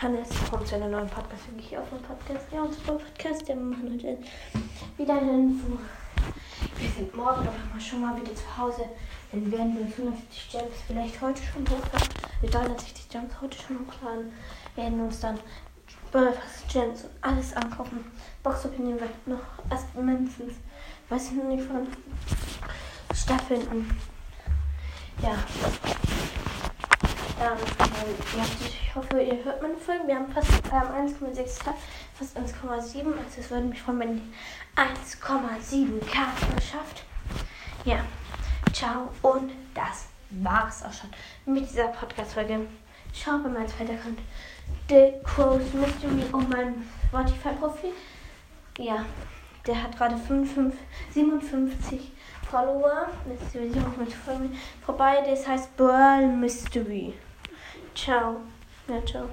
Hannes kommt zu einer neuen Podcast. Wirklich auf einen Podcast. Ja, und super Podcast. Der machen heute wieder eine Info. Wir sind morgen aber mal schon mal wieder zu Hause. Dann werden wir 50 Gems vielleicht heute schon hochladen. Wir 360 Gems heute schon hochladen. Werden uns dann Burgers, Gems und alles ankaufen. Box Opinion wird noch erst mindestens, weiß ich noch nicht von Staffeln und ja. Ähm, ich hoffe, ihr hört meine Folgen. Wir haben fast ähm, 1,6k, fast 1,7. Also es würde mich freuen, wenn ihr 1,7k geschafft. Ja, ciao. Und das war's auch schon mit dieser Podcast-Folge. Schau bei meinem Zweiter-Account The Crows Mystery und mein Spotify-Profil. Ja, der hat gerade 55, 57 Follower. Jetzt will ich auch mit vorbei. Das heißt Burl Mystery. Ciao. Ja, ciao.